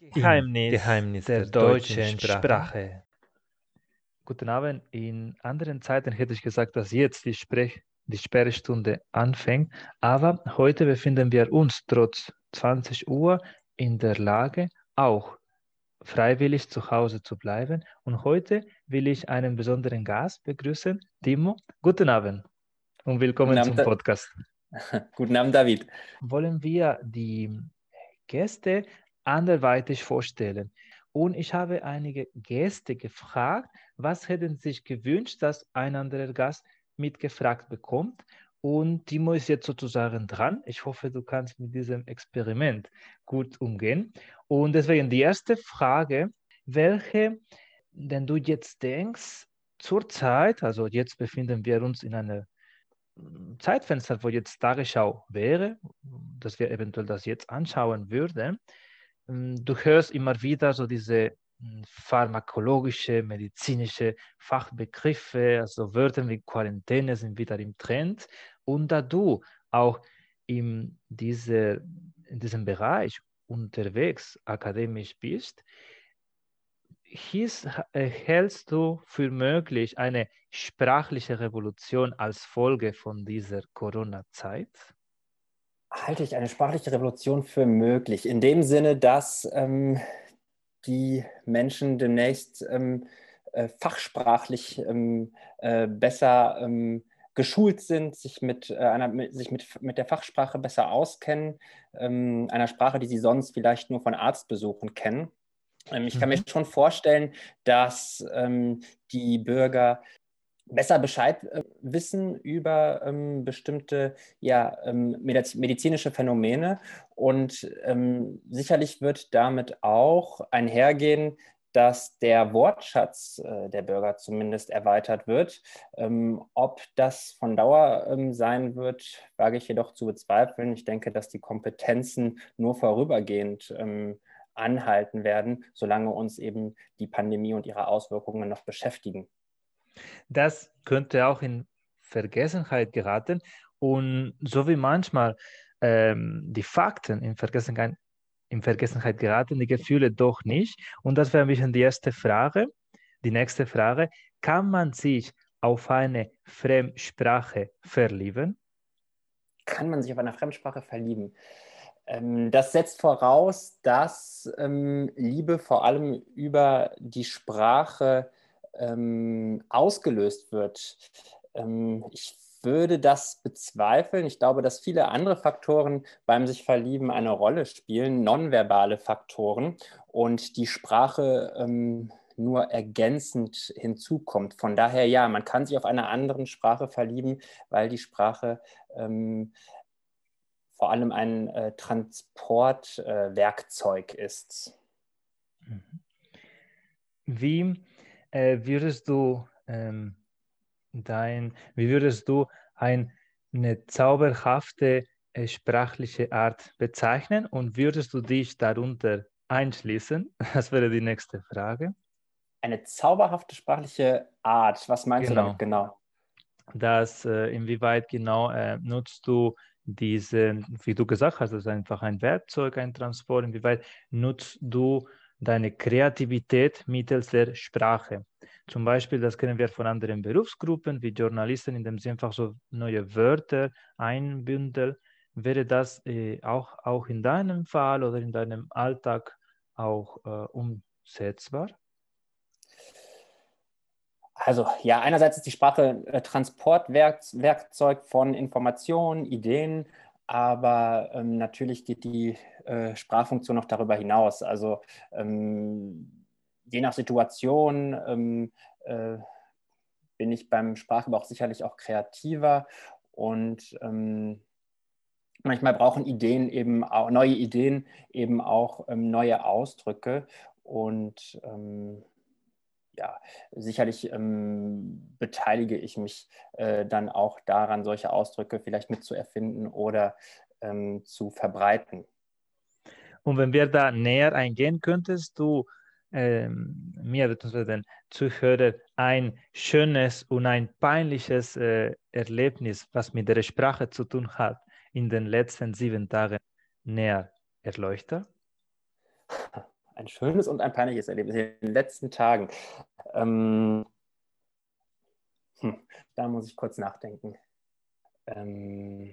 Geheimnis, Geheimnis der, der deutschen Sprache. Sprache. Guten Abend. In anderen Zeiten hätte ich gesagt, dass jetzt die, Sprech die Sperrstunde anfängt, aber heute befinden wir uns trotz 20 Uhr in der Lage, auch freiwillig zu Hause zu bleiben. Und heute will ich einen besonderen Gast begrüßen, Timo. Guten Abend und willkommen Abend, zum Podcast. Guten Abend, David. Wollen wir die Gäste anderweitig vorstellen. Und ich habe einige Gäste gefragt, was hätten sie sich gewünscht, dass ein anderer Gast mitgefragt bekommt. Und Timo ist jetzt sozusagen dran. Ich hoffe, du kannst mit diesem Experiment gut umgehen. Und deswegen die erste Frage, welche, denn du jetzt denkst, zurzeit, also jetzt befinden wir uns in einem Zeitfenster, wo jetzt Tagesschau wäre, dass wir eventuell das jetzt anschauen würden, hm, du hörst immer wieder so diese hm, pharmakologische, medizinische Fachbegriffe, also Wörter wie Quarantäne sind wieder im Trend. Und da du auch in, diese, in diesem Bereich unterwegs akademisch bist, hieß, äh, hältst du für möglich eine sprachliche Revolution als Folge von dieser Corona-Zeit? Halte ich eine sprachliche Revolution für möglich. In dem Sinne, dass ähm, die Menschen demnächst ähm, äh, fachsprachlich ähm, äh, besser ähm, geschult sind, sich, mit, äh, einer, mit, sich mit, mit der Fachsprache besser auskennen, ähm, einer Sprache, die sie sonst vielleicht nur von Arztbesuchen kennen. Ähm, ich kann mhm. mir schon vorstellen, dass die Bürger besser Bescheid äh, wissen über ähm, bestimmte ja, ähm, medizinische Phänomene. Und ähm, sicherlich wird damit auch einhergehen, dass der Wortschatz äh, der Bürger zumindest erweitert wird. Ähm, ob das von Dauer ähm, sein wird, wage ich jedoch zu bezweifeln. Ich denke, dass die Kompetenzen nur vorübergehend ähm, anhalten werden, solange uns eben die Pandemie und ihre Auswirkungen noch beschäftigen. Das könnte auch in Vergessenheit geraten und so wie manchmal ähm, die Fakten in Vergessenheit, in Vergessenheit geraten, die Gefühle doch nicht. Und das wäre ein bisschen die erste Frage. Die nächste Frage, kann man sich auf eine Fremdsprache verlieben? Kann man sich auf eine Fremdsprache verlieben? Ähm, das setzt voraus, dass ähm, Liebe vor allem über die Sprache ähm, ausgelöst wird. Ähm, ich würde das bezweifeln. Ich glaube, dass viele andere Faktoren beim sich verlieben eine Rolle spielen, nonverbale Faktoren und die Sprache ähm, nur ergänzend hinzukommt. Von daher ja, man kann sich auf eine andere Sprache verlieben, weil die Sprache ähm, vor allem ein äh, Transportwerkzeug äh, ist. Mhm. Wie äh, würdest du ähm, dein, wie würdest du ein, eine zauberhafte äh, sprachliche Art bezeichnen und würdest du dich darunter einschließen? Das wäre die nächste Frage. Eine zauberhafte sprachliche Art, was meinst genau. du damit genau? Das, äh, inwieweit genau äh, nutzt du diese, wie du gesagt hast, das ist einfach ein Werkzeug, ein Transport, inwieweit nutzt du deine Kreativität mittels der Sprache. Zum Beispiel, das kennen wir von anderen Berufsgruppen wie Journalisten, indem sie einfach so neue Wörter einbündeln. Wäre das äh, auch, auch in deinem Fall oder in deinem Alltag auch äh, umsetzbar? Also ja, einerseits ist die Sprache äh, Transportwerkzeug von Informationen, Ideen, aber ähm, natürlich geht die äh, Sprachfunktion noch darüber hinaus. Also ähm, je nach Situation ähm, äh, bin ich beim Sprachgebrauch sicherlich auch kreativer und ähm, manchmal brauchen Ideen eben auch, neue Ideen eben auch ähm, neue Ausdrücke und ähm, ja, sicherlich ähm, beteilige ich mich äh, dann auch daran, solche Ausdrücke vielleicht mitzuerfinden oder ähm, zu verbreiten. Und wenn wir da näher eingehen, könntest du ähm, mir bzw. den Zuhörern ein schönes und ein peinliches äh, Erlebnis, was mit der Sprache zu tun hat, in den letzten sieben Tagen näher erleuchten? ein schönes und ein peinliches Erlebnis in den letzten Tagen. Ähm, hm, da muss ich kurz nachdenken. Ähm,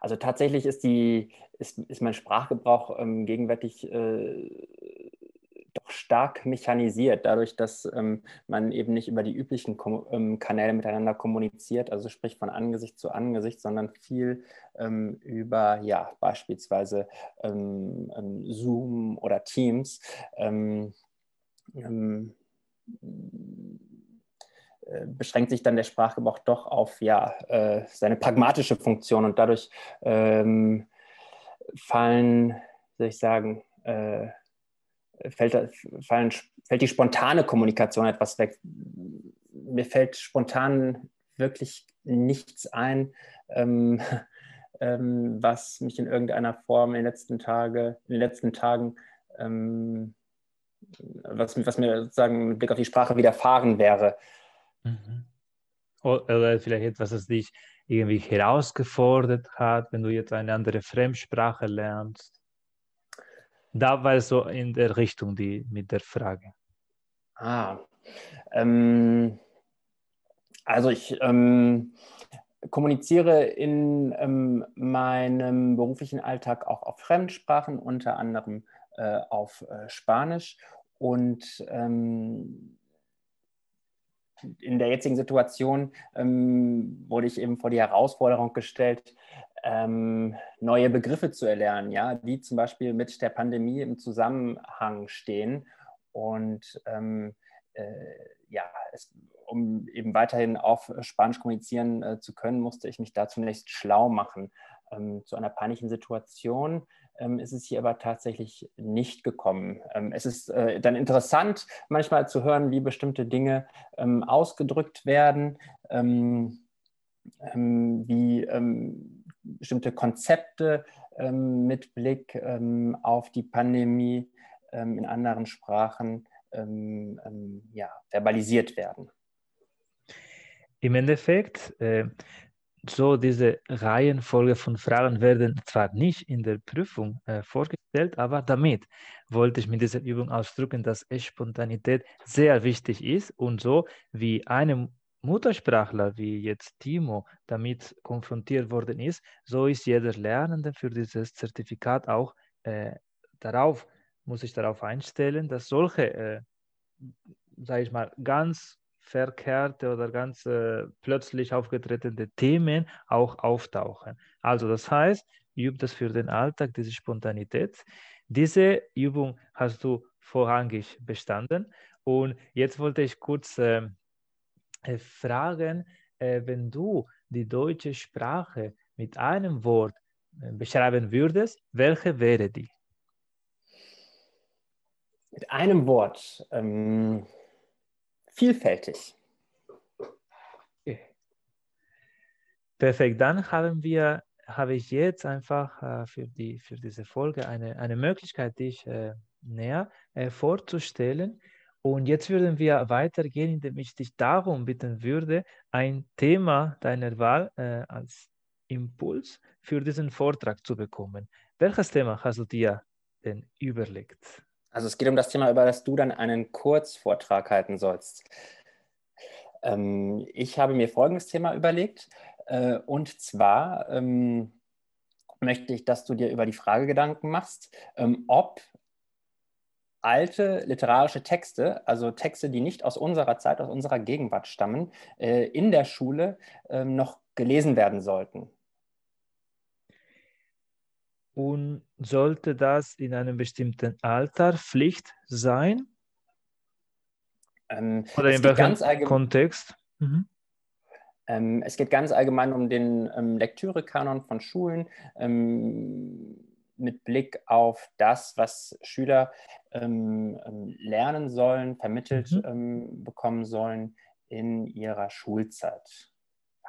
also tatsächlich ist, die, ist, ist mein Sprachgebrauch ähm, gegenwärtig äh, stark mechanisiert, dadurch, dass ähm, man eben nicht über die üblichen Kom ähm, Kanäle miteinander kommuniziert, also sprich von Angesicht zu Angesicht, sondern viel ähm, über ja, beispielsweise ähm, ähm, Zoom oder Teams. Ähm, äh, beschränkt sich dann der Sprachgebrauch doch auf ja, äh, seine pragmatische Funktion und dadurch fallen, soll ich sagen, äh, fällt, fallen, fällt die spontane Kommunikation etwas weg. Mir fällt spontan wirklich nichts ein, ähm, ähm, was mich in irgendeiner Form in den letzten, Tage, in den letzten Tagen ähm, was, was, mir sozusagen mit Blick auf die Sprache widerfahren wäre. Mhm. Oder vielleicht etwas, das dich irgendwie herausgefordert hat, wenn du jetzt eine andere Fremdsprache lernst. Da war es so in der Richtung die, mit der Frage. Ah, ähm, also ich ähm, kommuniziere in ähm, meinem beruflichen Alltag auch auf Fremdsprachen, unter anderem äh, auf äh, Spanisch. Und ähm, in der jetzigen Situation ähm, wurde ich eben vor die Herausforderung gestellt, ähm, neue Begriffe zu erlernen, ja, die zum Beispiel mit der Pandemie im Zusammenhang stehen. Und ähm, äh, ja, es, um eben weiterhin auf Spanisch kommunizieren äh, zu können, musste ich mich da zunächst schlau machen. Ähm, zu einer peinlichen Situation ähm, ist es hier aber tatsächlich nicht gekommen. Ähm, es ist äh, dann interessant, manchmal zu hören, wie bestimmte Dinge ähm, ausgedrückt werden, wie bestimmte Konzepte mit Blick auf die Pandemie in anderen Sprachen ja, verbalisiert werden. Im Endeffekt, äh, so diese Reihenfolge von Fragen werden zwar nicht in der Prüfung äh, vorgestellt, aber damit wollte ich mit dieser Übung ausdrücken, dass Spontanität sehr wichtig ist und so wie einem Muttersprachler wie jetzt Timo damit konfrontiert worden ist, so ist jeder Lernende für dieses Zertifikat auch äh, darauf, muss ich darauf einstellen, dass solche, äh, sage ich mal, ganz verkehrte oder ganz äh, plötzlich aufgetretene Themen auch auftauchen. Also das heißt, üb das für den Alltag, diese Spontanität. Diese Übung hast du vorrangig bestanden. Und jetzt wollte ich kurz äh, äh fragen, äh, wenn du die deutsche Sprache mit einem Wort äh, beschreiben würdest, welche wäre die? Mit einem Wort. Ähm vielfältig. Perfekt, dann haben wir, habe ich jetzt einfach äh, für, die, für diese Folge eine, eine Möglichkeit, dich äh, näher äh, vorzustellen. Und jetzt würden wir weitergehen, indem ich dich darum bitten würde, ein Thema deiner Wahl äh, als Impuls für diesen Vortrag zu bekommen. Welches Thema hast du dir denn überlegt? Also es geht um das Thema, über das du dann einen Kurzvortrag halten sollst. Ähm, ich habe mir folgendes Thema überlegt. Äh, und zwar ähm, möchte ich, dass du dir über die Frage Gedanken machst, ähm, ob alte literarische Texte, also Texte, die nicht aus unserer Zeit, aus unserer Gegenwart stammen, äh, in der Schule äh, noch gelesen werden sollten. Und sollte das in einem bestimmten Alter Pflicht sein? Ähm, Oder in welchem Kontext? Mhm. Ähm, es geht ganz allgemein um den ähm, Lektürekanon von Schulen ähm, mit Blick auf das, was Schüler ähm, ähm, lernen sollen, vermittelt mhm. bekommen sollen in ihrer Schulzeit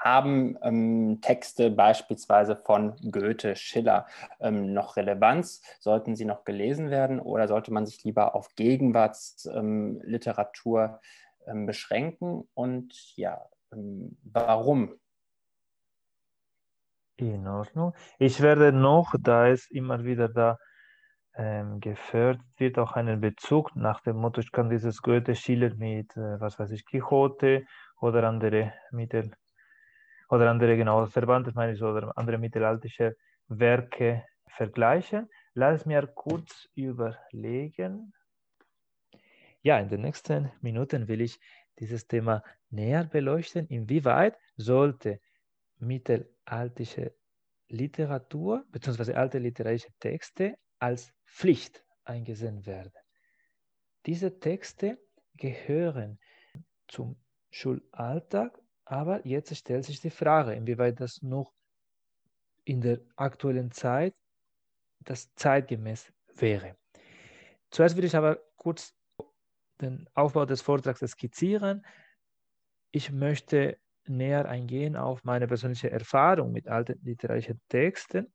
haben ähm, Texte beispielsweise von Goethe, Schiller ähm, noch Relevanz? Sollten sie noch gelesen werden oder sollte man sich lieber auf Gegenwartsliteratur ähm, beschränken? Und ja, ähm, warum? In Ordnung. Ich werde noch, da es immer wieder da ähm, gefördert wird, auch einen Bezug nach dem Motto, ich kann dieses Goethe Schiller mit, äh, was weiß ich, Quixote oder andere Mittel oder andere genau verwandte meine ich oder andere mittelalterliche Werke vergleichen. Lass mir kurz überlegen. Ja, in den nächsten Minuten will ich dieses Thema näher beleuchten. Inwieweit sollte mittelalterliche Literatur bzw. alte literarische Texte als Pflicht eingesehen werden? Diese Texte gehören zum Schulalltag, aber jetzt stellt sich die Frage, inwieweit das noch in der aktuellen Zeit das zeitgemäß wäre. Zuerst will ich aber kurz den Aufbau des Vortrags skizzieren. Ich möchte näher eingehen auf meine persönliche Erfahrung mit alten literarischen Texten,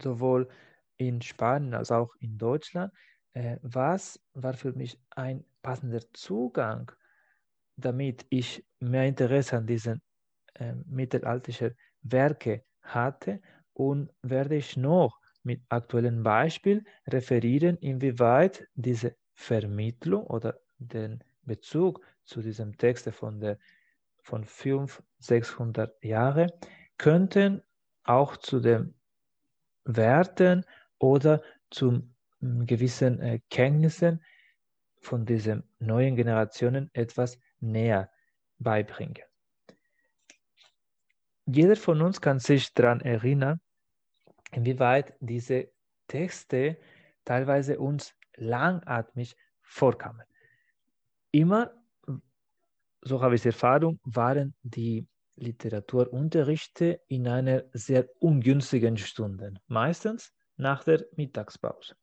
sowohl in Spanien als auch in Deutschland. Äh, was war für mich ein passender Zugang, damit ich mehr Interesse an diesen äh, mittelalterlichen Werken hatte und werde ich noch mit aktuellen Beispielen referieren, inwieweit diese Vermittlung oder den Bezug zu diesem Text von, der, von 500, 600 Jahren könnten auch zu den Werten oder zu gewissen äh, Kenntnissen von diesen neuen Generationen etwas näher beibringen. Jeder von uns kann sich daran erinnern, inwieweit diese Texte teilweise uns langatmig vorkamen. Immer, so habe ich die Erfahrung, waren die Literaturunterrichte in einer sehr ungünstigen Stunde, meistens nach der Mittagspause.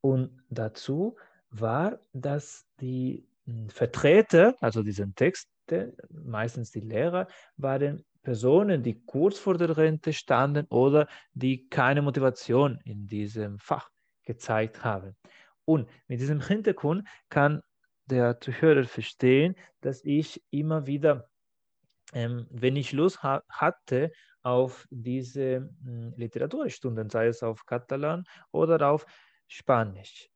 Und dazu war, dass die hm, Vertreter, also diesen Texte, meistens die Lehrer, waren Personen, die kurz vor der Rente standen oder die keine Motivation in diesem Fach gezeigt haben. Und mit diesem Hintergrund kann der Zuhörer verstehen, dass ich immer wieder, ähm, wenn ich Lust ha hatte auf diese äh, Literaturstunden, sei es auf Katalan oder auf Spanisch.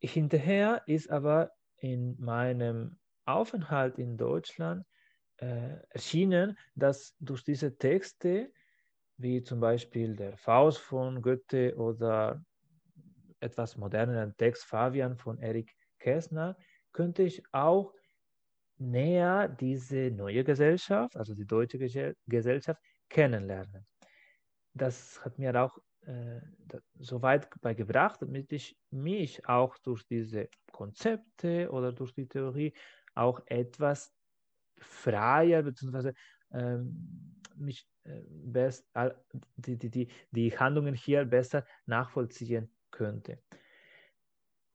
Hinterher ist aber in meinem Aufenthalt in Deutschland äh, erschienen, dass durch diese Texte, wie zum Beispiel der Faust von Goethe oder etwas moderneren Text Fabian von Erik Kästner, könnte ich auch näher diese neue Gesellschaft, also die deutsche Gesellschaft, kennenlernen. Das hat mir auch äh, so weit beigebracht, damit ich mich auch durch diese Konzepte oder durch die Theorie auch etwas freier bzw. Ähm, mich äh, best, die, die, die, die Handlungen hier besser nachvollziehen könnte.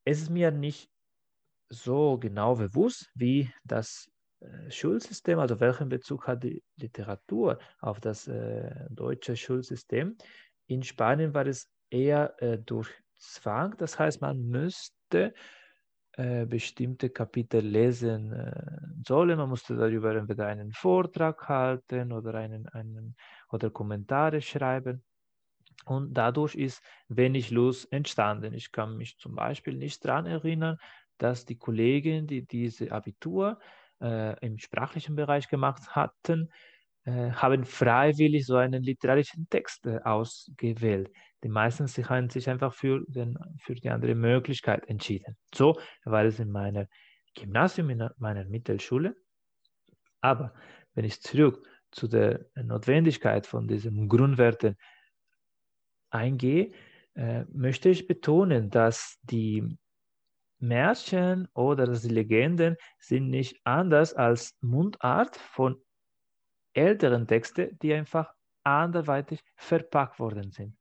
Es ist mir nicht so genau bewusst, wie das äh, Schulsystem, also welchen Bezug hat die Literatur auf das äh, deutsche Schulsystem. In Spanien war es eher äh, durch Zwang, das heißt, man müsste äh, bestimmte Kapitel lesen äh, sollen. Man musste darüber entweder einen Vortrag halten oder, einen, einen, oder Kommentare schreiben. Und dadurch ist wenig Lust entstanden. Ich kann mich zum Beispiel nicht daran erinnern, dass die Kollegen, die diese Abitur äh, im sprachlichen Bereich gemacht hatten, äh, haben freiwillig so einen literarischen Text äh, ausgewählt. Die meisten sich haben sich einfach für, den, für die andere Möglichkeit entschieden. So war es in meiner Gymnasium, in meiner Mittelschule. Aber wenn ich zurück zu der Notwendigkeit von diesen Grundwerten eingehe, äh, möchte ich betonen, dass die Märchen oder Legenden sind nicht anders als Mundart von älteren Texte, die einfach anderweitig verpackt worden sind.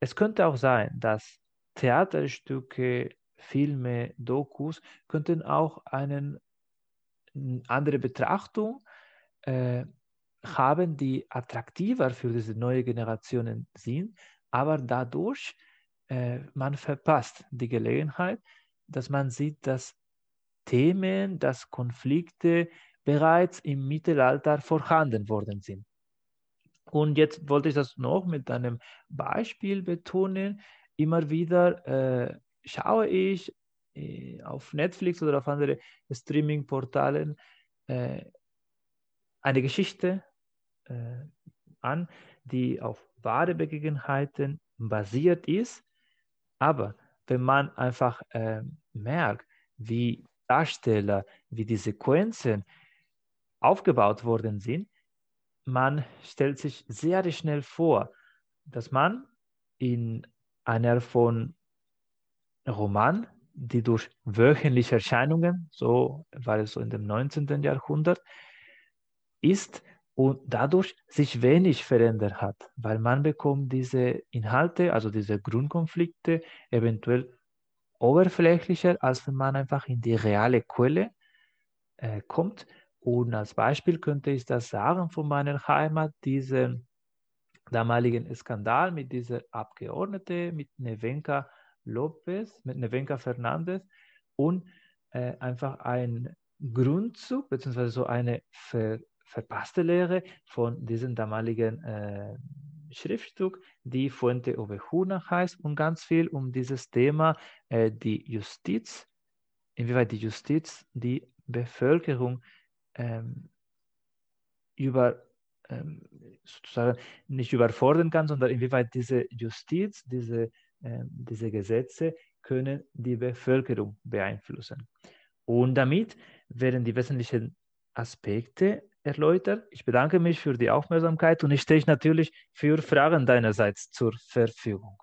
Es könnte auch sein, dass Theaterstücke, Filme, Dokus könnten auch eine andere Betrachtung äh, haben, die attraktiver für diese neue Generationen sind, aber dadurch äh, man verpasst die Gelegenheit, dass man sieht, dass Themen, dass Konflikte bereits im Mittelalter vorhanden worden sind. Und jetzt wollte ich das noch mit einem Beispiel betonen. Immer wieder äh, schaue ich äh, auf Netflix oder auf andere Streaming-Portalen äh, eine Geschichte äh, an, die auf wahre Begebenheiten basiert ist. Aber wenn man einfach äh, merkt, wie Darsteller, wie die Sequenzen aufgebaut worden sind, man stellt sich sehr schnell vor, dass man in einer von Roman, die durch wöchentliche Erscheinungen, so war es so in dem 19. Jahrhundert, ist und dadurch sich wenig verändert hat, weil man bekommt diese Inhalte, also diese Grundkonflikte eventuell oberflächlicher, als wenn man einfach in die reale Quelle äh, kommt. Und als Beispiel könnte ich das sagen von meiner Heimat, diesen damaligen Skandal mit dieser Abgeordneten, mit Nevenka Lopez, mit Nevenka Fernandez und äh, einfach ein Grundzug, beziehungsweise so eine ver verpasste Lehre von diesem damaligen äh, Schriftstück, die Fuente Ovejuna heißt und ganz viel um dieses Thema, äh, die Justiz, inwieweit die Justiz die Bevölkerung ähm, über ähm, sozusagen nicht überfordern kann, sondern inwieweit diese Justiz, diese, äh, diese Gesetze können die Bevölkerung beeinflussen. Und damit werden die wesentlichen Aspekte erläutert. Ich bedanke mich für die Aufmerksamkeit und ich stehe natürlich für Fragen deinerseits zur Verfügung.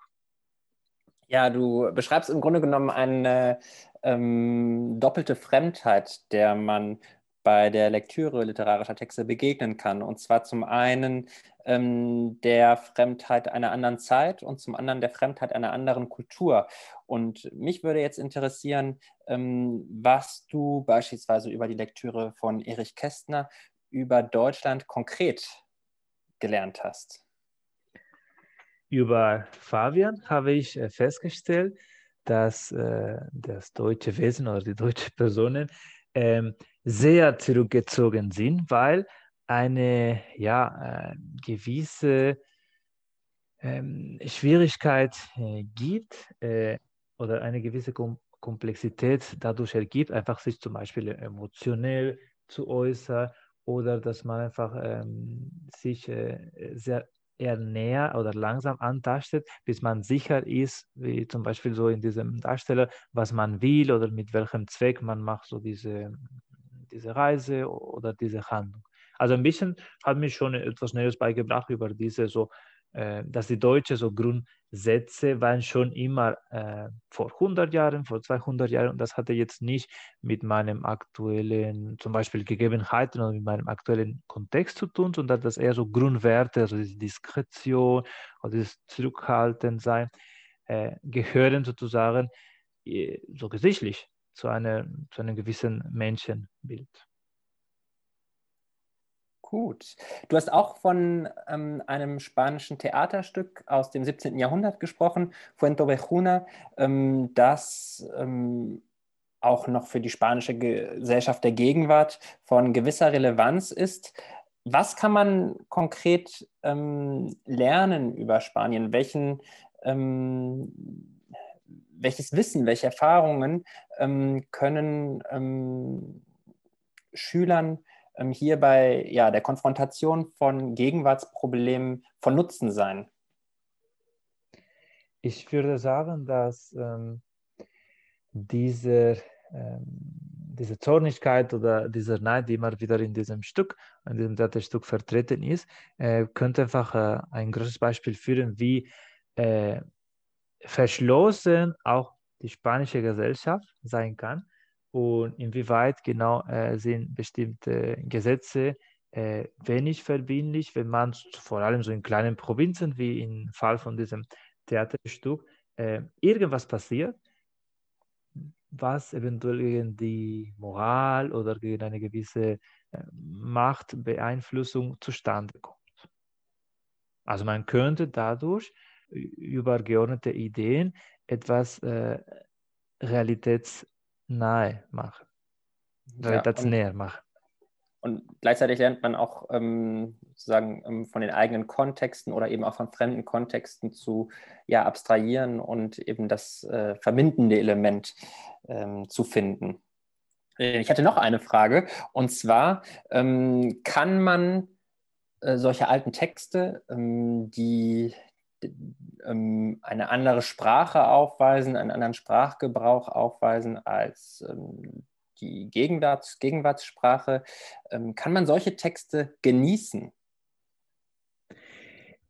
Ja, du beschreibst im Grunde genommen eine ähm, doppelte Fremdheit, der man bei der Lektüre literarischer Texte begegnen kann. Und zwar zum einen ähm, der Fremdheit einer anderen Zeit und zum anderen der Fremdheit einer anderen Kultur. Und mich würde jetzt interessieren, ähm, was du beispielsweise über die Lektüre von Erich Kästner über Deutschland konkret gelernt hast? Über Fabian habe ich äh, festgestellt, dass äh, das deutsche Wesen oder die deutschen Personen ähm, sehr zurückgezogen sind, weil eine ja, äh, gewisse ähm, Schwierigkeit gibt oder eine gewisse Kom Komplexität dadurch ergibt, einfach sich zum Beispiel emotionell zu äußern oder dass man einfach ähm, sich äh, sehr eher näher oder langsam antastet, bis man sicher ist, wie zum Beispiel so in diesem Darsteller, was man will oder mit welchem Zweck man macht so diese, diese Reise oder diese Handlung. Also ein bisschen hat mich schon etwas Neues beigebracht über diese so dass die deutschen so Grundsätze waren schon immer äh, vor 100 Jahren, vor 200 Jahren und das hatte jetzt nicht mit meinem aktuellen, zum Beispiel Gegebenheiten oder mit meinem aktuellen Kontext zu tun, sondern das eher so Grundwerte, also diese Diskretion oder dieses Zurückhaltendsein, äh, gehören sozusagen äh, so gesichtlich zu, einer, zu einem gewissen Menschenbild. Gut. Du hast auch von ähm, einem spanischen Theaterstück aus dem 17. Jahrhundert gesprochen, Fuentovejuna, ähm, das ähm, auch noch für die spanische Gesellschaft der Gegenwart von gewisser Relevanz ist. Was kann man konkret ähm, lernen über Spanien? Welchen, ähm, welches Wissen, welche Erfahrungen ähm, können Schülern hier bei ja, der Konfrontation von Gegenwartsproblemen von Nutzen sein? Ich würde sagen, dass ähm, diese, ähm, diese Zornigkeit oder dieser Neid, die immer wieder in diesem Stück, in diesem Theaterstück vertreten ist, äh, könnte einfach äh, ein großes Beispiel führen, wie äh, verschlossen auch die spanische Gesellschaft sein kann und inwieweit genau äh, sind bestimmte Gesetze äh, wenig verbindlich, wenn man vor allem so in kleinen Provinzen wie im Fall von diesem Theaterstück äh, irgendwas passiert, was eventuell gegen die Moral oder gegen eine gewisse äh, Machtbeeinflussung zustande kommt. Also man könnte dadurch über geordnete Ideen etwas äh, Realitäts nahe machen. Ja, machen. und gleichzeitig lernt man auch ähm, sozusagen ähm, von den eigenen Kontexten oder eben auch von fremden Kontexten zu ja, abstrahieren und eben das äh, verbindende Element ähm, zu finden. Äh, ich hatte noch eine Frage und zwar ähm, kann man äh, solche alten Texte, ähm, die eine andere Sprache aufweisen, einen anderen Sprachgebrauch aufweisen als die Gegenwarts, Gegenwartssprache. Ähm, kann man solche Texte genießen?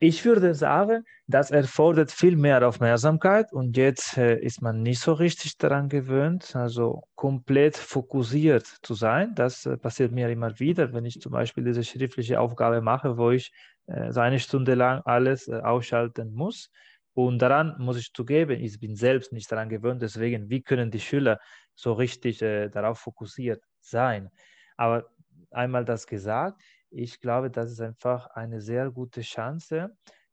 Ich würde sagen, das erfordert viel mehr Aufmerksamkeit und jetzt äh, ist man nicht so richtig daran gewöhnt, also komplett fokussiert zu sein. Das äh, passiert mir immer wieder, wenn ich zum Beispiel diese schriftliche Aufgabe mache, wo ich so eine Stunde lang alles äh, ausschalten muss. Und daran muss ich zugeben, ich bin selbst nicht daran gewöhnt. Deswegen, wie können die Schüler so richtig äh, darauf fokussiert sein? Aber einmal das gesagt, ich glaube, das ist einfach eine sehr gute Chance,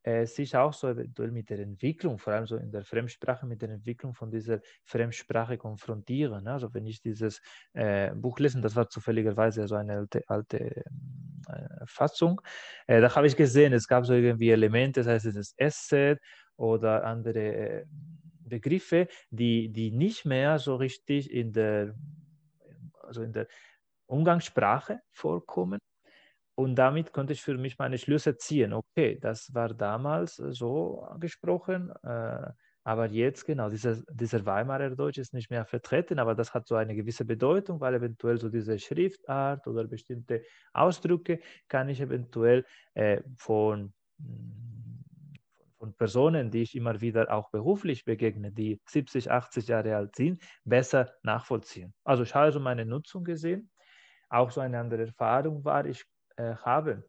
äh, sich auch so eventuell mit der Entwicklung, vor allem so in der Fremdsprache, mit der Entwicklung von dieser Fremdsprache konfrontieren. Ne? Also wenn ich dieses äh, Buch lese, das war zufälligerweise so eine alte, alte äh, Fassung, äh, da habe ich gesehen, es gab so irgendwie Elemente, das heißt, es ist Asset oder andere äh, Begriffe, die, die nicht mehr so richtig in der, also in der Umgangssprache vorkommen. Und damit konnte ich für mich meine Schlüsse ziehen. Okay, das war damals so angesprochen, äh, aber jetzt genau, dieser, dieser Weimarer Deutsch ist nicht mehr vertreten, aber das hat so eine gewisse Bedeutung, weil eventuell so diese Schriftart oder bestimmte Ausdrücke kann ich eventuell äh, von von Personen, die ich immer wieder auch beruflich begegne, die 70, 80 Jahre alt sind, besser nachvollziehen. Also ich habe so meine Nutzung gesehen. Auch so eine andere Erfahrung war, ich habe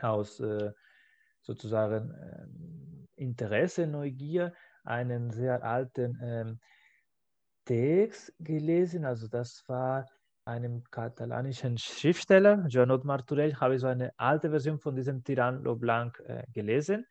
aus äh, sozusagen äh, Interesse, Neugier einen sehr alten ähm, Text gelesen. Also das war einem katalanischen Schriftsteller, Joanot Martorell, habe ich so eine alte Version von diesem Tyrann Leblanc äh, gelesen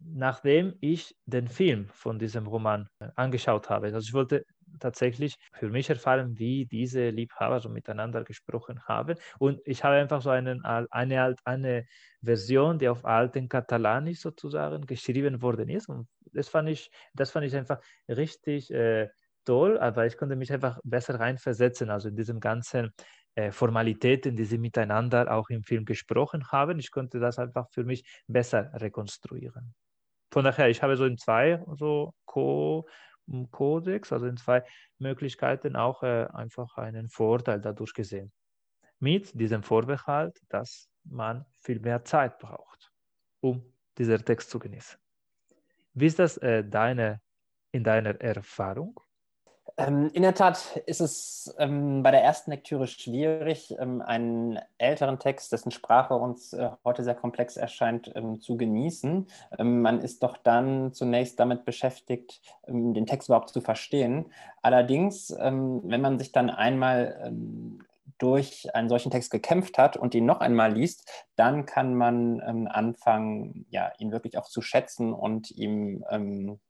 nachdem ich den Film von diesem Roman äh, angeschaut habe. Also ich wollte tatsächlich für mich erfahren, wie diese Liebhaber so miteinander gesprochen haben. Und ich habe einfach so einen, eine, eine Version, die auf alten Katalanisch sozusagen geschrieben worden ist. Und das fand ich, das fand ich einfach richtig äh, toll, aber ich konnte mich einfach besser reinversetzen, also in diesem ganzen äh, Formalitäten, die sie miteinander auch im Film gesprochen haben. Ich konnte das einfach für mich besser rekonstruieren. Von daher, ich habe so in zwei so Co Codex, also in zwei Möglichkeiten auch äh, einfach einen Vorteil dadurch gesehen. Mit diesem Vorbehalt, dass man viel mehr Zeit braucht, um diesen Text zu genießen. Wie ist das äh, deine, in deiner Erfahrung? Ähm, in der Tat ist es ähm, bei der ersten Lektüre schwierig, ähm, einen älteren Text, dessen Sprache uns äh, heute sehr komplex erscheint, zu genießen. Man ist doch dann zunächst damit beschäftigt, den Text überhaupt zu verstehen. Allerdings, wenn man sich dann einmal durch einen solchen Text gekämpft hat und ihn noch einmal liest, dann kann man anfangen, ja, ihn wirklich auch zu schätzen und ihm ähm,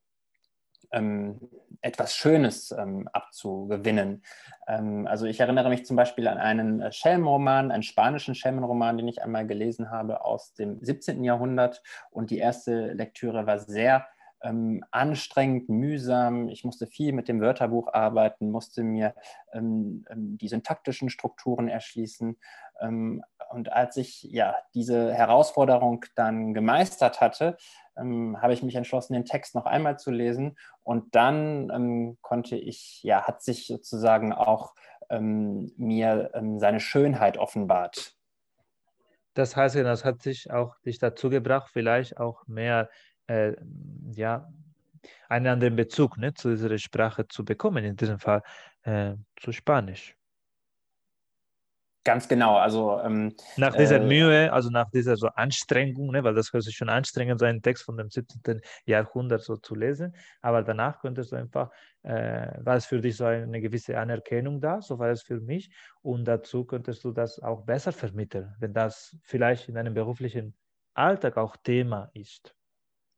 etwas Schönes ähm, abzugewinnen. Ähm, also ich erinnere mich zum Beispiel an einen äh, Schelmenroman, einen spanischen Schelmenroman, den ich einmal gelesen habe aus dem 17. Jahrhundert. Und die erste Lektüre war sehr ähm, anstrengend, mühsam. Ich musste viel mit dem Wörterbuch arbeiten, musste mir ähm, ähm die syntaktischen Strukturen erschließen. Ähm, und als ich ja diese Herausforderung dann gemeistert hatte, ähm, habe ich mich entschlossen, den Text noch einmal zu lesen. Und dann ähm, konnte ich, ja, hat sich sozusagen auch mir seine Schönheit offenbart. Das heißt, das hat sich auch dich dazu gebracht, vielleicht auch mehr äh, ja, einen anderen Bezug ne, zu dieser Sprache zu bekommen, in diesem Fall äh, zu Spanisch. Ganz genau. Also ähm, nach dieser äh, Mühe, also nach dieser so Anstrengung, ne, weil das hört sich schon anstrengend sein, einen Text von dem 17. Jahrhundert so zu lesen, aber danach könntest du einfach, äh, war es für dich so eine gewisse Anerkennung da, so war es für mich, und dazu könntest du das auch besser vermitteln, wenn das vielleicht in einem beruflichen Alltag auch Thema ist.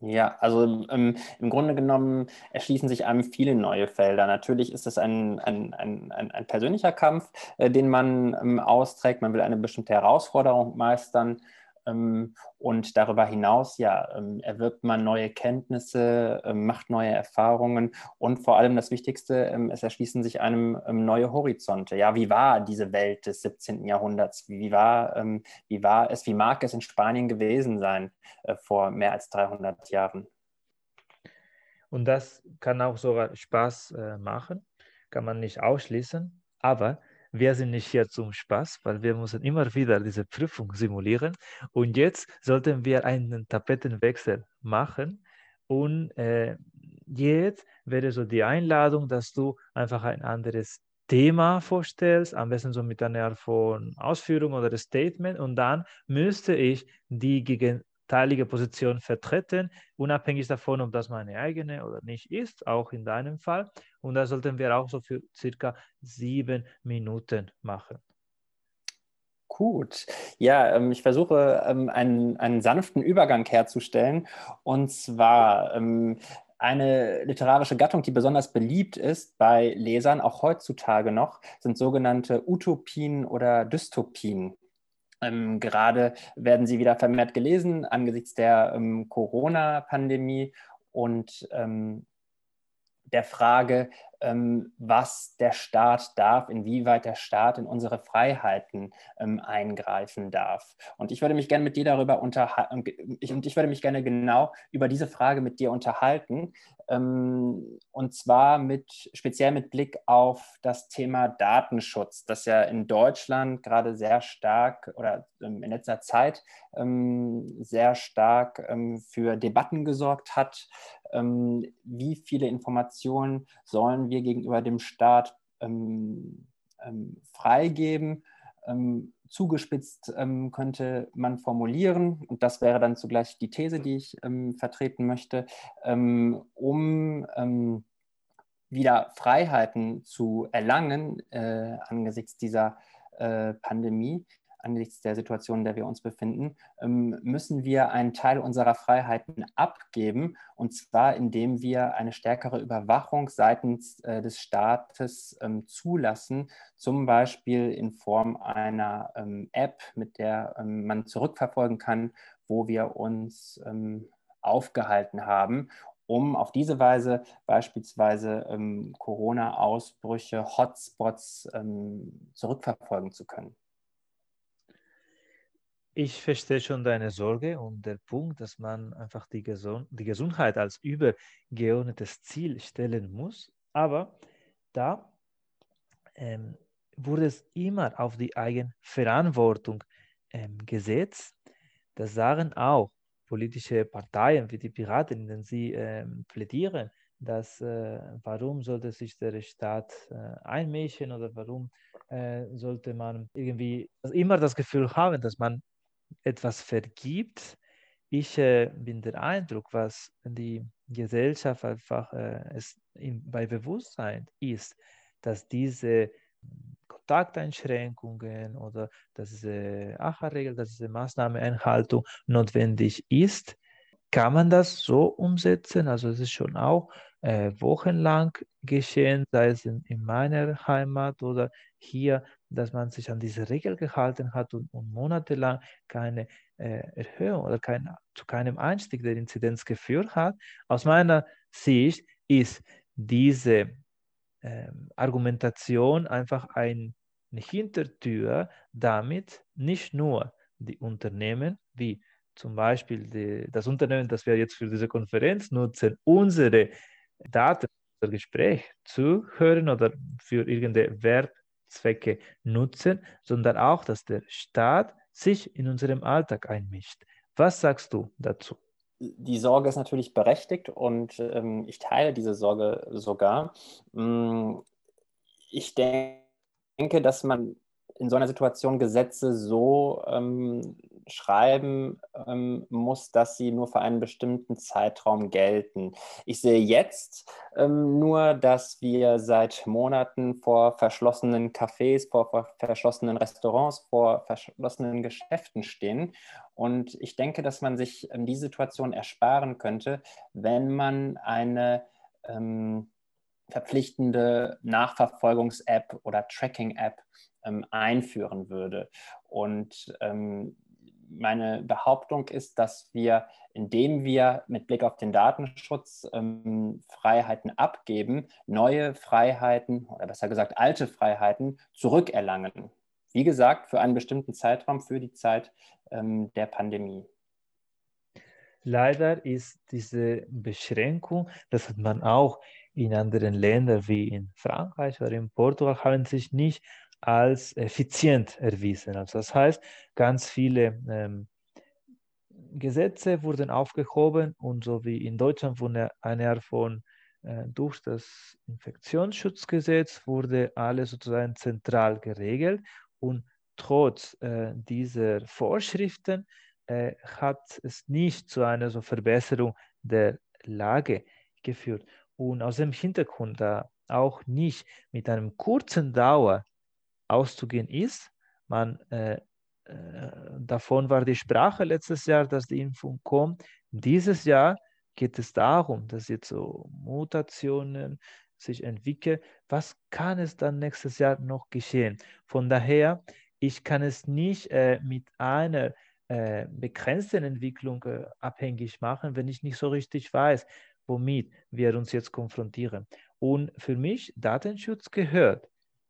Ja, also ähm, im Grunde genommen erschließen sich einem viele neue Felder. Natürlich ist es ein, ein, ein, ein, persönlicher Kampf, äh, den man ähm, austrägt. Man will eine bestimmte Herausforderung meistern. Ähm, und darüber hinaus, ja, ähm, erwirbt man neue Kenntnisse, ähm, macht neue Erfahrungen und vor allem das Wichtigste, es erschließen sich einem neue Horizonte. Ja, wie war diese Welt des 17. Jahrhunderts? Wie war, wie war es, wie mag es in Spanien gewesen sein äh, vor mehr als 300 Jahren? Und das kann auch sogar Spaß äh, machen, kann man nicht ausschließen, aber wir sind nicht hier zum Spaß, weil wir müssen immer wieder diese Prüfung simulieren. Und jetzt sollten wir einen Tapetenwechsel machen. Und äh, jetzt wäre so die Einladung, dass du einfach ein anderes Thema vorstellst, am besten so mit einer Art von Ausführung oder Statement. Und dann müsste ich die gegen teilige Position vertreten, unabhängig davon, ob das meine eigene oder nicht ist, auch in deinem Fall. Und das sollten wir auch so für circa sieben Minuten machen. Gut. Ja, ähm, ich versuche ähm, einen, einen sanften Übergang herzustellen. Und zwar ähm, eine literarische Gattung, die besonders beliebt ist bei Lesern, auch heutzutage noch, sind sogenannte Utopien oder Dystopien. Ähm, gerade werden sie wieder vermehrt gelesen angesichts der ähm, Corona-Pandemie. Und ähm, der Frage, was der Staat darf, inwieweit der Staat in unsere Freiheiten ähm, eingreifen darf. Und ich würde mich gerne mit dir darüber unterhalten, und ich würde mich gerne genau über diese Frage mit dir unterhalten, ähm, und zwar mit, speziell mit Blick auf das Thema Datenschutz, das ja in Deutschland gerade sehr stark oder in letzter Zeit sehr stark für Debatten gesorgt hat. Wie viele Informationen sollen wir gegenüber dem Staat freigeben? zugespitzt ähm, könnte man formulieren, und das wäre dann zugleich die These, die ich ähm, vertreten möchte, ähm, um ähm, wieder Freiheiten zu erlangen äh, angesichts dieser äh, Pandemie, angesichts der Situation, in der wir uns befinden, ähm, müssen wir einen Teil unserer Freiheiten abgeben, und zwar indem wir eine stärkere Überwachung seitens äh, des Staates ähm, zulassen, zum Beispiel in Form einer ähm, App, mit der man zurückverfolgen kann, wo wir uns aufgehalten haben um auf diese Weise beispielsweise ähm, Corona-Ausbrüche, Hotspots ähm, zurückverfolgen zu können. Ich verstehe schon deine Sorge und der Punkt, dass man einfach die, Gesund die Gesundheit als übergeordnetes Ziel stellen muss. Aber da ähm, wurde es immer auf die Eigenverantwortung ähm, gesetzt. Das sagen auch politische Parteien wie die Piraten, in denen sie ähm, plädieren, dass äh, warum sollte sich der Staat äh, einmischen oder warum äh, sollte man irgendwie immer das Gefühl haben, dass man etwas vergibt. Ich äh, bin der Eindruck, was die Gesellschaft einfach äh, es im, bei Bewusstsein ist, dass diese Kontakteinschränkungen oder dass diese AHA-Regel, dass diese Maßnahmeeinhaltung notwendig ist, kann man das so umsetzen. Also es ist schon auch äh, wochenlang geschehen, sei es in, in, meiner Heimat oder hier, dass man sich an diese Regel gehalten hat und, und monatelang keine äh, Erhöhung oder kein, zu keinem Einstieg der Inzidenz geführt hat. Aus meiner Sicht ist diese äh, Argumentation einfach eine Hintertür, damit nicht nur die Unternehmen wie zum Beispiel die, das Unternehmen, das wir jetzt für diese Konferenz nutzen, unsere Daten, unser Gespräch zu hören oder für irgendeine Werbzwecke nutzen, sondern auch, dass der Staat sich in unserem Alltag einmischt. Was sagst du dazu? Die Sorge ist natürlich berechtigt und ähm, ich teile diese Sorge sogar. Mm, ich denke, dass man in so einer Situation Gesetze so ähm, schreiben ähm, muss, dass sie nur für einen bestimmten Zeitraum gelten. Ich sehe jetzt ähm, nur, dass wir seit Monaten vor verschlossenen Cafés, vor, vor verschlossenen Restaurants, vor verschlossenen Geschäften stehen. Und ich denke, dass man sich die Situation ersparen könnte, wenn man eine ähm, verpflichtende Nachverfolgungs-App oder Tracking-App ähm, einführen würde. Und ähm, meine Behauptung ist, dass wir, indem wir mit Blick auf den Datenschutz ähm, Freiheiten abgeben, neue Freiheiten oder besser gesagt alte Freiheiten zurückerlangen. Wie gesagt, für einen bestimmten Zeitraum, für die Zeit ähm, der Pandemie. Leider ist diese Beschränkung, das hat man auch in anderen Ländern wie in Frankreich oder in Portugal, haben sich nicht als effizient erwiesen. Also das heißt, ganz viele ähm, Gesetze wurden aufgehoben und so wie in Deutschland wurde eine Art von äh, durch das Infektionsschutzgesetz wurde alles sozusagen zentral geregelt und trotz äh, dieser Vorschriften äh, hat es nicht zu einer so Verbesserung der Lage geführt. Und aus dem Hintergrund da auch nicht mit einem kurzen Dauer auszugehen ist. Man, äh, äh, davon war die Sprache letztes Jahr, dass die Impfung kommt. Dieses Jahr geht es darum, dass jetzt so Mutationen sich entwickeln. Was kann es dann nächstes Jahr noch geschehen? Von daher, ich kann es nicht äh, mit einer äh, begrenzten Entwicklung äh, abhängig machen, wenn ich nicht so richtig weiß, womit wir uns jetzt konfrontieren. Und für mich, Datenschutz gehört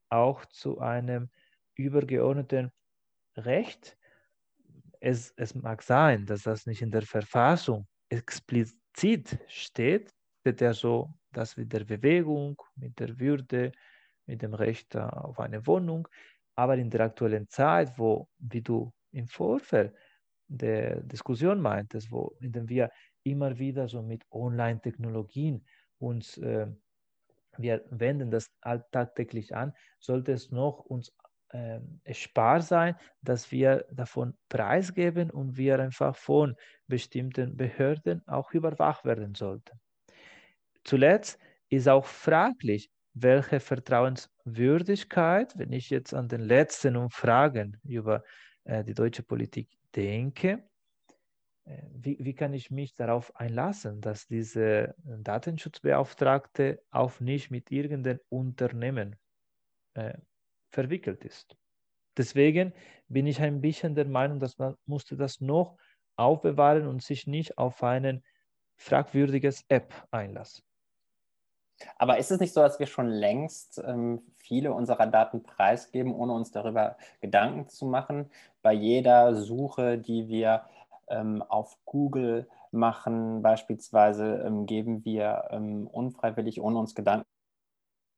auch zu einem übergeordneten Recht. Es, es mag sein, dass das nicht in der Verfassung explizit steht, steht ja so, dass mit der Bewegung, mit der Würde, mit dem Recht auf eine Wohnung, aber in der aktuellen Zeit, wo, wie du im Vorfeld der Diskussion meintest, wo in dem wir immer wieder so mit Online-Technologien uns äh, wir wenden das alltagtäglich an, sollte es noch uns äh, spar sein, dass wir davon preisgeben und wir einfach von bestimmten Behörden auch überwacht werden sollten. Zuletzt ist auch fraglich, welche Vertrauenswürdigkeit, wenn ich jetzt an den letzten Umfragen über äh, die deutsche Politik denke, wie, wie kann ich mich darauf einlassen, dass diese Datenschutzbeauftragte auch nicht mit irgendeinem Unternehmen äh, verwickelt ist. Deswegen bin ich ein bisschen der Meinung, dass man musste das noch aufbewahren und sich nicht auf ein fragwürdiges App einlassen. Aber ist es nicht so, dass wir schon längst ähm, viele unserer Daten preisgeben, ohne uns darüber Gedanken zu machen? Bei jeder Suche, die wir auf Google machen. Beispielsweise ähm, geben wir ähm, unfreiwillig, ohne uns Gedanken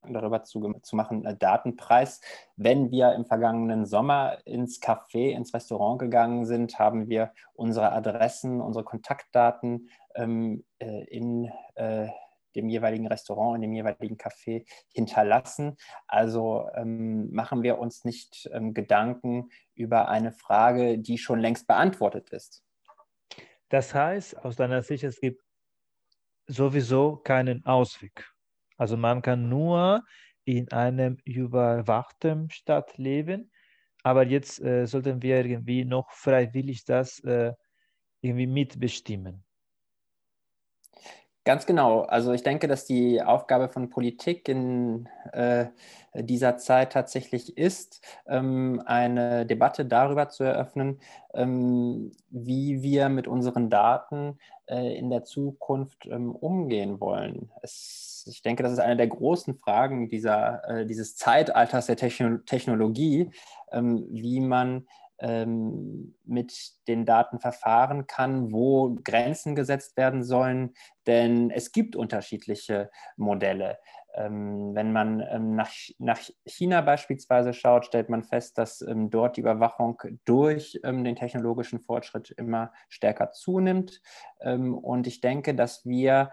darüber zu, zu machen, äh, Datenpreis. Wenn wir im vergangenen Sommer ins Café, ins Restaurant gegangen sind, haben wir unsere Adressen, unsere Kontaktdaten ähm, äh, in äh, dem jeweiligen Restaurant, in dem jeweiligen Café hinterlassen. Also ähm, machen wir uns nicht ähm, Gedanken über eine Frage, die schon längst beantwortet ist. Das heißt, aus deiner Sicht, es gibt sowieso keinen Ausweg. Also man kann nur in einem überwachten Stadt leben, aber jetzt äh, sollten wir irgendwie noch freiwillig das äh, irgendwie mitbestimmen. Ganz genau. Also ich denke, dass die Aufgabe von Politik in äh, dieser Zeit tatsächlich ist, ähm, eine Debatte darüber zu eröffnen, ähm, wie wir mit unseren Daten äh, in der Zukunft ähm, umgehen wollen. Es, ich denke, das ist eine der großen Fragen dieser, äh, dieses Zeitalters der Techno Technologie, ähm, wie man mit den Daten verfahren kann, wo Grenzen gesetzt werden sollen, denn es gibt unterschiedliche Modelle. Ähm, wenn man ähm, nach, China beispielsweise schaut, stellt man fest, dass ähm, dort die Überwachung durch ähm, den technologischen Fortschritt immer stärker zunimmt. Ähm, und ich denke, dass wir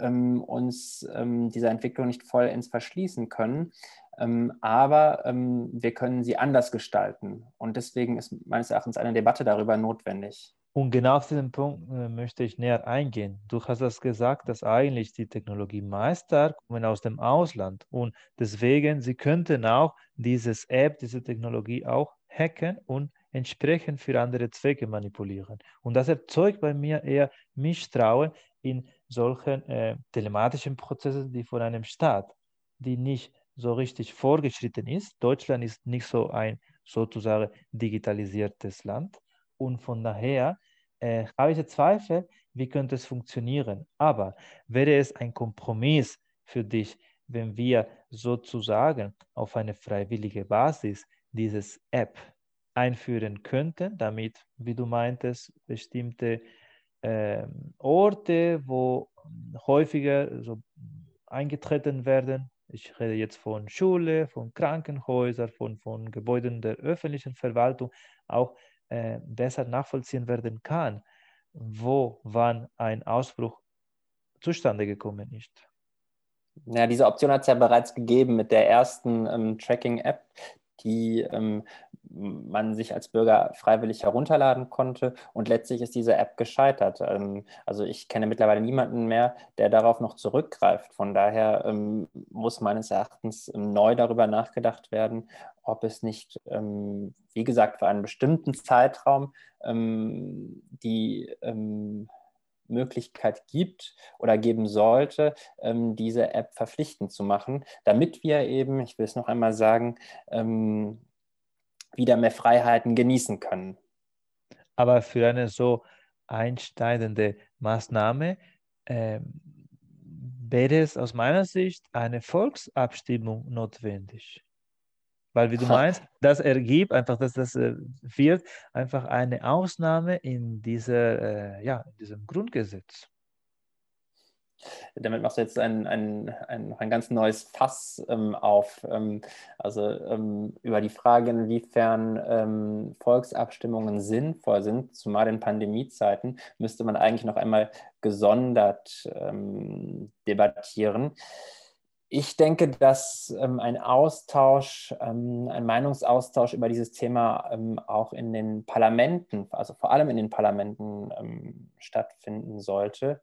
ähm, uns ähm, dieser Entwicklung nicht voll ins Verschließen können. Ähm, aber ähm, wir können sie anders gestalten. Und deswegen ist meines Erachtens eine Debatte darüber notwendig. Und genau auf diesen Punkt äh, möchte ich näher eingehen. Du hast das gesagt, dass eigentlich die Technologiemeister kommen aus dem Ausland und deswegen sie könnten auch dieses App, diese Technologie auch hacken und entsprechend für andere Zwecke manipulieren. Und das erzeugt bei mir eher Misstrauen in solchen äh, telematischen Prozessen, die von einem Staat, die nicht so richtig vorgeschritten ist. Deutschland ist nicht so ein sozusagen digitalisiertes Land. Und von daher äh, habe ich Zweifel, wie könnte es funktionieren. Aber wäre es ein Kompromiss für dich, wenn wir sozusagen auf eine freiwillige Basis dieses App einführen könnten, damit, wie du meintest, bestimmte äh, Orte, wo häufiger so eingetreten werden, ich rede jetzt von Schule, von Krankenhäusern, von, von Gebäuden der öffentlichen Verwaltung, auch äh, besser nachvollziehen werden kann, wo wann ein Ausbruch zustande gekommen ist. Ja, diese Option hat es ja bereits gegeben mit der ersten ähm, Tracking-App, die ähm, man sich als Bürger freiwillig herunterladen konnte. Und letztlich ist diese App gescheitert. Ähm, also ich kenne mittlerweile niemanden mehr, der darauf noch zurückgreift. Von daher ähm, muss meines Erachtens ähm, neu darüber nachgedacht werden, ob es nicht, wie gesagt, für einen bestimmten Zeitraum die Möglichkeit gibt oder geben sollte, diese App verpflichtend zu machen, damit wir eben, ich will es noch einmal sagen, wieder mehr Freiheiten genießen können. Aber für eine so einsteigende Maßnahme äh, wäre es aus meiner Sicht eine Volksabstimmung notwendig. Weil, wie du meinst, das ergibt einfach, dass das äh, wird einfach eine Ausnahme in, dieser, äh, ja, in diesem Grundgesetz. Damit machst du jetzt ein, ein, ein, ein ganz neues Fass ähm, auf. Ähm, also ähm, über die Frage, inwiefern ähm, Volksabstimmungen sinnvoll sind, zumal in Pandemiezeiten, müsste man eigentlich noch einmal gesondert ähm, debattieren. Ich denke, dass ähm, ein Austausch, ein Meinungsaustausch über dieses Thema auch in den Parlamenten, also vor allem in den Parlamenten stattfinden sollte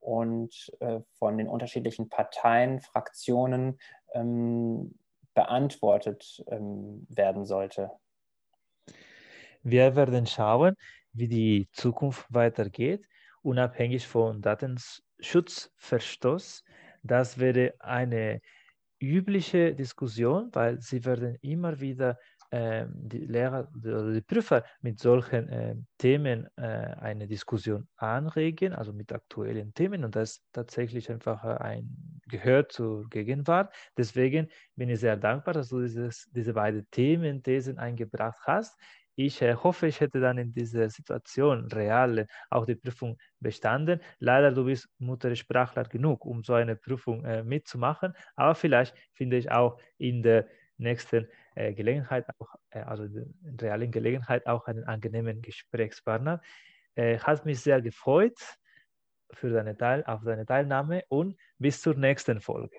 und äh, von den unterschiedlichen Parteien, Fraktionen ähm, beantwortet ähm, werden sollte. Wir werden schauen, wie die Zukunft weitergeht, unabhängig von Datenschutzverstoß das wäre eine übliche Diskussion, weil sie werden immer wieder die Lehrer oder die Prüfer mit solchen äh, Themen äh, eine Diskussion anregen, also mit aktuellen Themen und das tatsächlich einfach ein gehört zur Gegenwart. Deswegen bin ich sehr dankbar, dass du dieses, diese beiden Themen, Thesen eingebracht hast ich äh, hoffe, ich hätte dann in dieser Situation real auch die Prüfung bestanden. Leider, du bist Muttersprachler genug, um so eine Prüfung äh, mitzumachen. Aber vielleicht finde ich auch in der nächsten äh, Gelegenheit, auch, äh, also realen Gelegenheit, auch einen angenehmen Gesprächspartner. Äh, hat mich sehr gefreut für deine Teil, auf deine Teilnahme und bis zur nächsten Folge.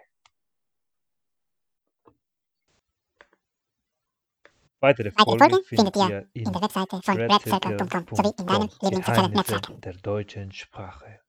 Weitere Folgen Folge findet ihr in der Webseite von redcircle.com sowie in deinen Lieblingssozialen Netzwerken der deutschen Sprache.